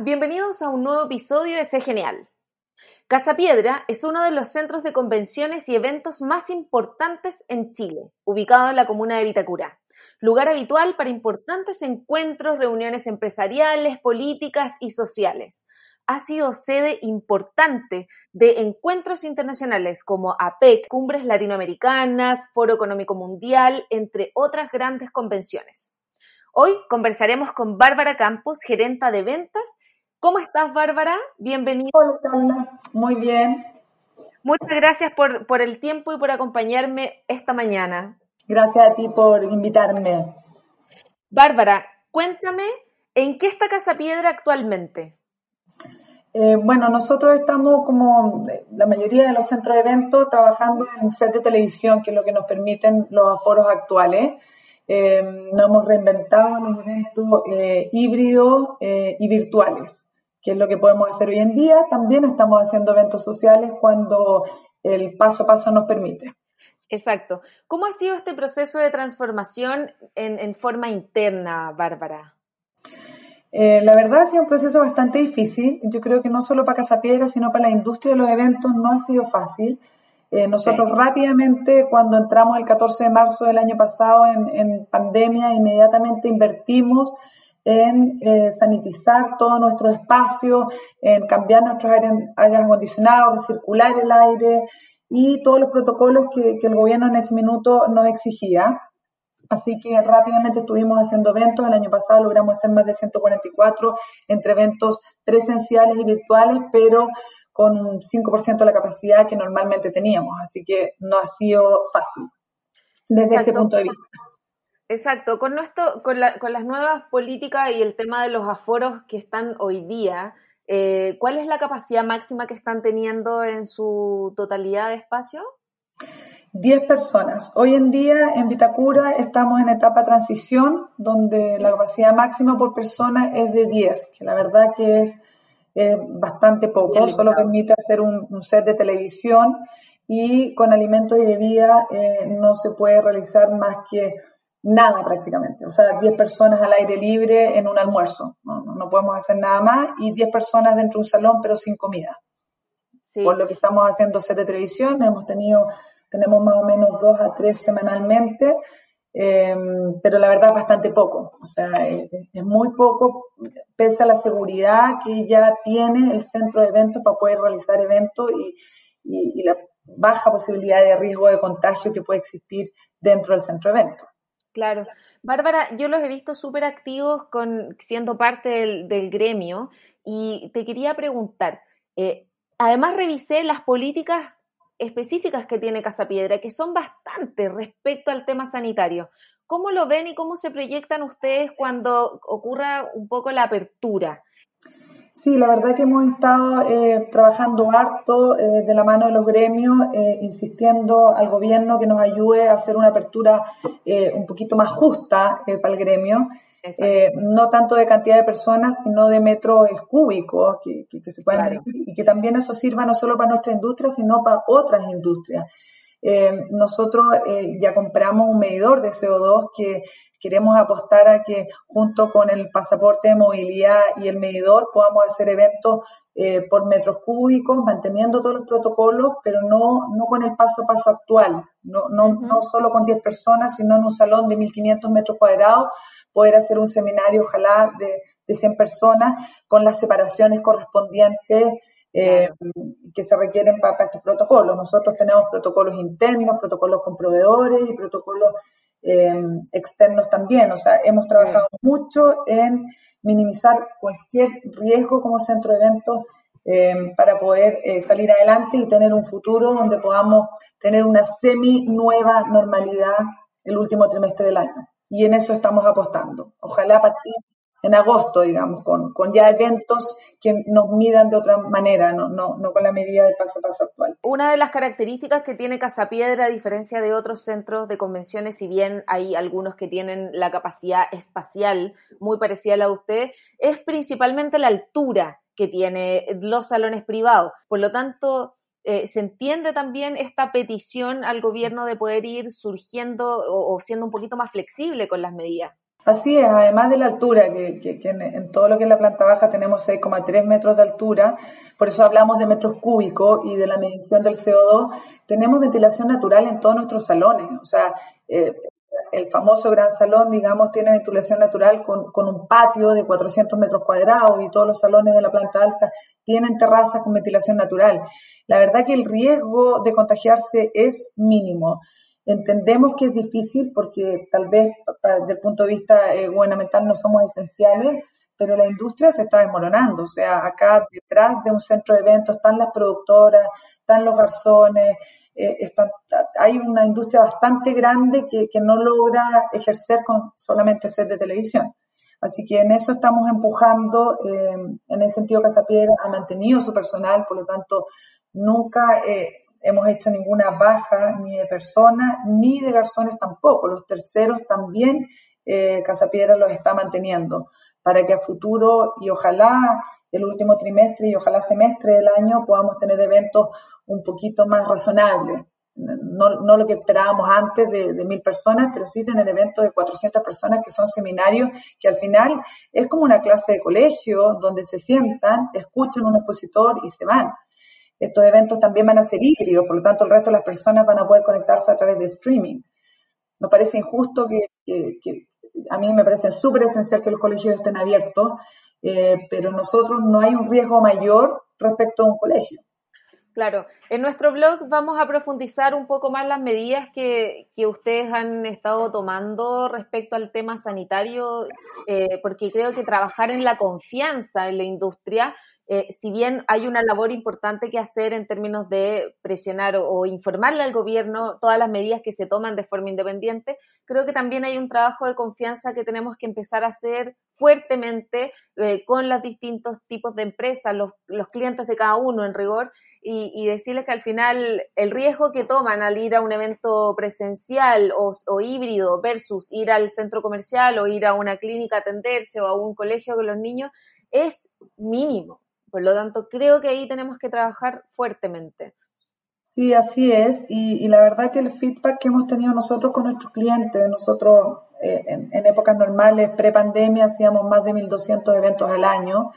Bienvenidos a un nuevo episodio de Sé Genial. Casa Piedra es uno de los centros de convenciones y eventos más importantes en Chile, ubicado en la comuna de Vitacura. Lugar habitual para importantes encuentros, reuniones empresariales, políticas y sociales. Ha sido sede importante de encuentros internacionales como APEC, Cumbres Latinoamericanas, Foro Económico Mundial, entre otras grandes convenciones. Hoy conversaremos con Bárbara Campos, gerenta de ventas. ¿Cómo estás, Bárbara? Bienvenida. Hola, Carla. Muy bien. Muchas gracias por, por el tiempo y por acompañarme esta mañana. Gracias a ti por invitarme. Bárbara, cuéntame, ¿en qué está Casa Piedra actualmente? Eh, bueno, nosotros estamos como la mayoría de los centros de eventos trabajando en set de televisión, que es lo que nos permiten los aforos actuales. Eh, nos hemos reinventado los eventos eh, híbridos eh, y virtuales, que es lo que podemos hacer hoy en día. También estamos haciendo eventos sociales cuando el paso a paso nos permite. Exacto. ¿Cómo ha sido este proceso de transformación en, en forma interna, Bárbara? Eh, la verdad ha sido un proceso bastante difícil. Yo creo que no solo para Casa Piedra, sino para la industria de los eventos no ha sido fácil. Eh, nosotros rápidamente, cuando entramos el 14 de marzo del año pasado en, pandemia, inmediatamente invertimos en eh, sanitizar todo nuestro espacio, en cambiar nuestros aires, acondicionados, recircular el aire y todos los protocolos que, que el gobierno en ese minuto nos exigía. Así que rápidamente estuvimos haciendo eventos. El año pasado logramos hacer más de 144 entre eventos presenciales y virtuales, pero con un 5% de la capacidad que normalmente teníamos, así que no ha sido fácil desde ese punto de vista. Exacto, con, nuestro, con, con, las nuevas políticas y el tema de los aforos que están hoy día, eh, ¿cuál es la capacidad máxima que están teniendo en su totalidad de espacio? 10 personas. Hoy en día en Vitacura estamos en etapa transición, donde la capacidad máxima por persona es de 10, que la verdad que es bastante poco, solo permite hacer un, set de televisión y con alimentos y bebidas eh, no se puede realizar más que nada prácticamente. O sea, 10 personas al aire libre en un almuerzo. No, no, podemos hacer nada más y 10 personas dentro de un salón pero sin comida. Por lo que estamos haciendo set de televisión, hemos tenido, tenemos más o menos dos a tres semanalmente Em, pero la verdad es bastante poco, o sea, es, muy poco, pese a la seguridad que ya tiene el centro de eventos para poder realizar eventos y, y, la baja posibilidad de riesgo de contagio que puede existir dentro del centro de eventos. Claro. Bárbara, yo los he visto súper activos con, siendo parte del, del, gremio y te quería preguntar, eh, además revisé las políticas específicas que tiene Casa Piedra, que son bastantes respecto al tema sanitario. ¿Cómo lo ven y cómo se proyectan ustedes cuando ocurra un poco la apertura? Sí, la verdad que hemos estado eh, trabajando harto eh, de la mano de los gremios, eh, insistiendo al gobierno que nos ayude a hacer una apertura un poquito más justa para el gremio. Eh, no tanto de cantidad de personas, sino de metros cúbicos que, se puedan y que también eso sirva no solo para nuestra industria, sino para otras industrias. Eh, nosotros eh, ya compramos un medidor de CO2 que queremos apostar a que junto con el pasaporte de movilidad y el medidor podamos hacer eventos por metros cúbicos, manteniendo todos los protocolos, pero no, no con el paso a paso actual, no, no, no solo con 10 personas, sino en un salón de 1.500 metros cuadrados, poder hacer un seminario, ojalá, de, de 100 personas con las separaciones correspondientes eh, que se requieren para, estos protocolos. Nosotros tenemos protocolos internos, protocolos con proveedores y protocolos eh, externos también. O sea, hemos trabajado mucho en minimizar cualquier riesgo como centro de eventos eh, para poder eh, salir adelante y tener un futuro donde podamos tener una semi nueva normalidad el último trimestre del año. Y en eso estamos apostando. Ojalá a partir en agosto, digamos, con, ya eventos que nos midan de otra manera, no, no, no con la medida del paso a paso actual. Una de las características que tiene Casapiedra, a diferencia de otros centros de convenciones, si bien hay algunos que tienen la capacidad espacial muy parecida a la de usted, es principalmente la altura que tiene los salones privados. Por lo tanto, eh, se entiende también esta petición al gobierno de poder ir surgiendo o siendo un poquito más flexible con las medidas. Así es, además de la altura, que, en, todo lo que es la planta baja tenemos 6,3 metros de altura, por eso hablamos de metros cúbicos y de la medición del CO2, tenemos ventilación natural en todos nuestros salones. O sea, eh, el famoso gran salón, digamos, tiene ventilación natural con, con, un patio de 400 metros cuadrados y todos los salones de la planta alta tienen terrazas con ventilación natural. La verdad que el riesgo de contagiarse es mínimo. Entendemos que es difícil porque tal vez desde el punto de vista eh, gubernamental no somos esenciales, pero la industria se está desmoronando. O sea, acá detrás de un centro de eventos están las productoras, están los garzones, eh, hay una industria bastante grande que, que no logra ejercer con solamente set de televisión. Así que en eso estamos empujando. Eh, en ese sentido, Casapiedra ha mantenido su personal, por lo tanto, nunca hemos hecho ninguna baja ni de personas ni de garzones tampoco. Los terceros también eh, Casapiedra los está manteniendo para que a futuro y ojalá el último trimestre y ojalá semestre del año podamos tener eventos un poquito más razonables. No, no lo que esperábamos antes de, mil personas, pero sí tener eventos de 400 personas que son seminarios que al final es como una clase de colegio donde se sientan, escuchan un expositor y se van. Estos eventos también van a ser híbridos, por lo tanto el resto de las personas van a poder conectarse a través de streaming. Nos parece injusto que, a mí me parece súper esencial que los colegios estén abiertos, eh, pero nosotros no hay un riesgo mayor respecto a un colegio. Claro, en nuestro blog vamos a profundizar un poco más las medidas que, ustedes han estado tomando respecto al tema sanitario, eh, porque creo que trabajar en la confianza en la industria eh, si bien hay una labor importante que hacer en términos de presionar o, informarle al gobierno todas las medidas que se toman de forma independiente, creo que también hay un trabajo de confianza que tenemos que empezar a hacer fuertemente eh, con los distintos tipos de empresas, los, clientes de cada uno en rigor, y, decirles que al final el riesgo que toman al ir a un evento presencial o, o, híbrido versus ir al centro comercial o ir a una clínica a atenderse o a un colegio con los niños es mínimo. Por lo tanto, creo que ahí tenemos que trabajar fuertemente. Sí, así es. Y, la verdad que el feedback que hemos tenido nosotros con nuestros clientes, nosotros eh, en, épocas normales, pre-pandemia, hacíamos más de 1.200 eventos al año.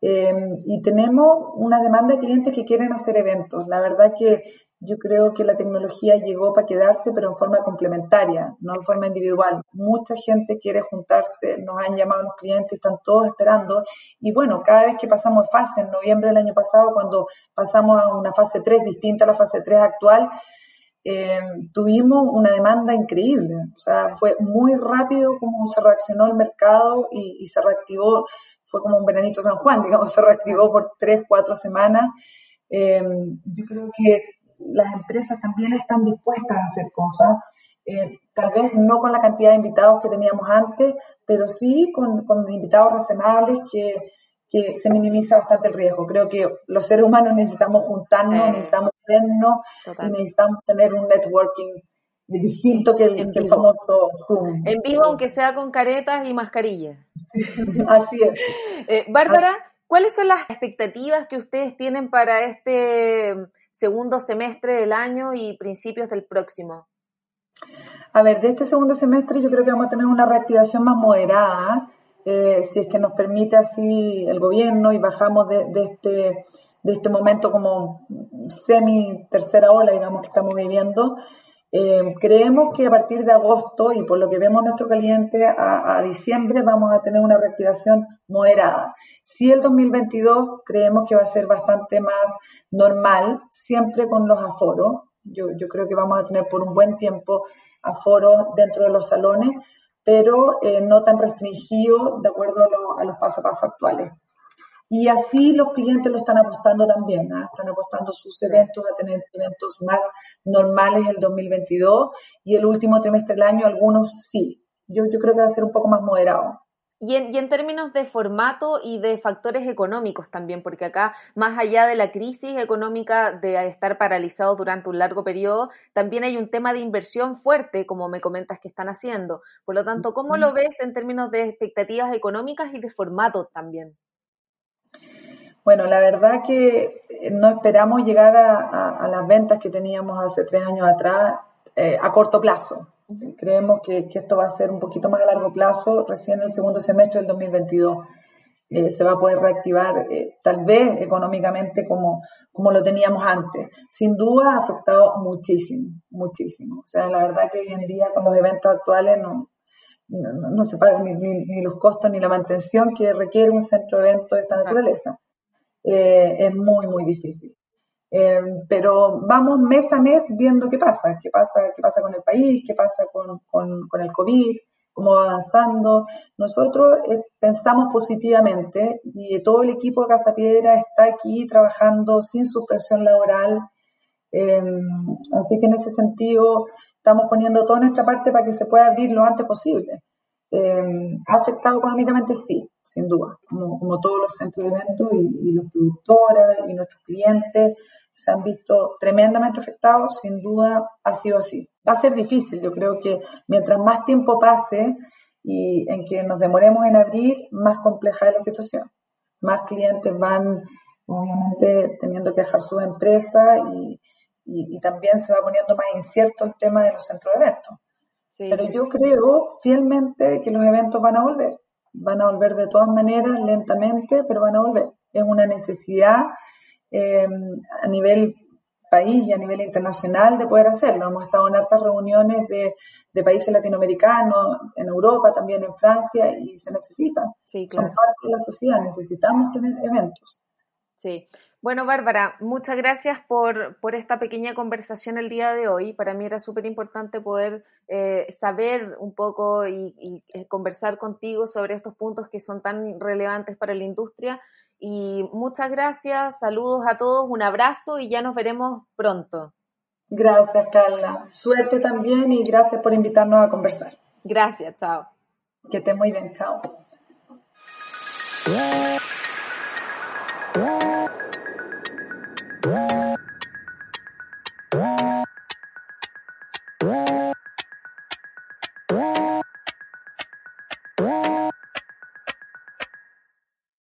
Eh, y tenemos una demanda de clientes que quieren hacer eventos. La verdad que yo creo que la tecnología llegó para quedarse, pero en forma complementaria, no en forma individual. Mucha gente quiere juntarse, nos han llamado los clientes, están todos esperando. Y bueno, cada vez que pasamos fase, en noviembre del año pasado, cuando pasamos a una fase 3 distinta a la fase 3 actual, eh, tuvimos una demanda increíble. O sea, fue muy rápido como se reaccionó el mercado y, se reactivó, fue como un veranito San Juan, digamos, se reactivó por tres, cuatro semanas. Eh, yo creo que las empresas también están dispuestas a hacer cosas, eh, tal vez no con la cantidad de invitados que teníamos antes, pero sí con, con invitados razonables que, que, se minimiza bastante el riesgo. Creo que los seres humanos necesitamos juntarnos, necesitamos vernos y necesitamos tener un networking distinto que el, famoso Zoom. En vivo, aunque sea con caretas y mascarillas. así es. Eh, Bárbara, ¿cuáles son las expectativas que ustedes tienen para este segundo semestre del año y principios del próximo? A ver, de este segundo semestre yo creo que vamos a tener una reactivación más moderada, eh, si es que nos permite así el gobierno y bajamos de, este, de este momento como semi tercera ola, digamos, que estamos viviendo. Eh, creemos que a partir de agosto y por lo que vemos nuestro cliente a, diciembre vamos a tener una reactivación moderada. Si el 2022 creemos que va a ser bastante más normal, siempre con los aforos. Yo, creo que vamos a tener por un buen tiempo aforos dentro de los salones, pero eh, no tan restringido de acuerdo a, los pasos a paso actuales. Y así los clientes lo están apostando también, ¿ah? están apostando sus eventos a tener eventos más normales el 2022 y el último trimestre del año algunos sí. Yo, yo creo que va a ser un poco más moderado. Y en, y en, términos de formato y de factores económicos también, porque acá, más allá de la crisis económica de estar paralizados durante un largo periodo, también hay un tema de inversión fuerte, como me comentas que están haciendo. Por lo tanto, ¿cómo lo ves en términos de expectativas económicas y de formato también? Bueno, la verdad que eh, no esperamos llegar a, las ventas que teníamos hace tres años atrás eh, a corto plazo. Creemos que, esto va a ser un poquito más a largo plazo, recién el segundo semestre del 2022. Eh, se va a poder reactivar tal vez económicamente como, como lo teníamos antes. Sin duda ha afectado muchísimo, muchísimo. O sea, la verdad que hoy en día con los eventos actuales no, no, se pagan ni, ni, los costos ni la mantención que requiere un centro de eventos de esta naturaleza. Eh, es muy, muy difícil. Eh, pero vamos mes a mes viendo qué pasa, qué pasa, qué pasa con el país, qué pasa con, con, el COVID, cómo va avanzando. Nosotros eh, pensamos positivamente y todo el equipo de Casa Piedra está aquí trabajando sin suspensión laboral. así que en ese sentido estamos poniendo toda nuestra parte para que se pueda abrir lo antes posible. ¿Ha afectado económicamente? Sí, sin duda, como, todos los centros de eventos y, los productores y nuestros clientes se han visto tremendamente afectados, sin duda ha sido así. Va a ser difícil, yo creo que mientras más tiempo pase y en que nos demoremos en abrir, más compleja es la situación. Más clientes van, obviamente, teniendo que dejar sus empresas y, y, y también se va poniendo más incierto el tema de los centros de eventos. Pero yo creo fielmente que los eventos van a volver van a volver de todas maneras, lentamente, pero van a volver. Es una necesidad eh, a nivel país y a nivel internacional de poder hacerlo. Hemos estado en hartas reuniones de, países latinoamericanos, en Europa, también en Francia, y se necesitan. Sí, claro. Son parte de la sociedad, necesitamos tener eventos. Sí. Bueno, Bárbara, muchas gracias por, por, esta pequeña conversación el día de hoy. Para mí era súper importante poder eh, saber un poco y, eh, conversar contigo sobre estos puntos que son tan relevantes para la industria. Y muchas gracias, saludos a todos, un abrazo y ya nos veremos pronto. Gracias, Carla. Suerte también y gracias por invitarnos a conversar. Gracias, chao. Que esté muy bien, chao.